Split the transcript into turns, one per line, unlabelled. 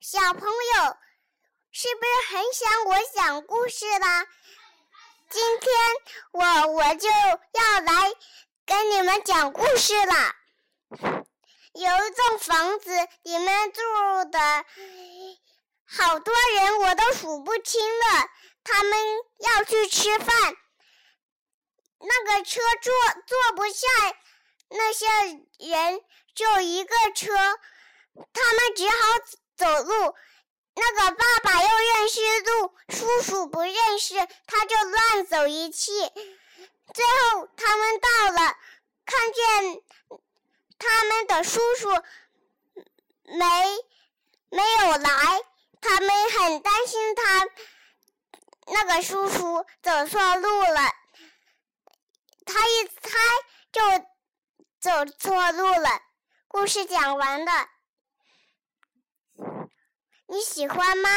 小朋友，是不是很想我讲故事啦？今天我我就要来跟你们讲故事啦。有一栋房子，里面住的好多人，我都数不清了。他们要去吃饭，那个车坐坐不下那些人，就一个车，他们只好走路。那个爸爸又认识路，叔叔不认识，他就乱走一气。最后他们到了，看见他们的叔叔没没有来，他们很担心他。那个叔叔走错路了，他一猜就走错路了。故事讲完了，你喜欢吗？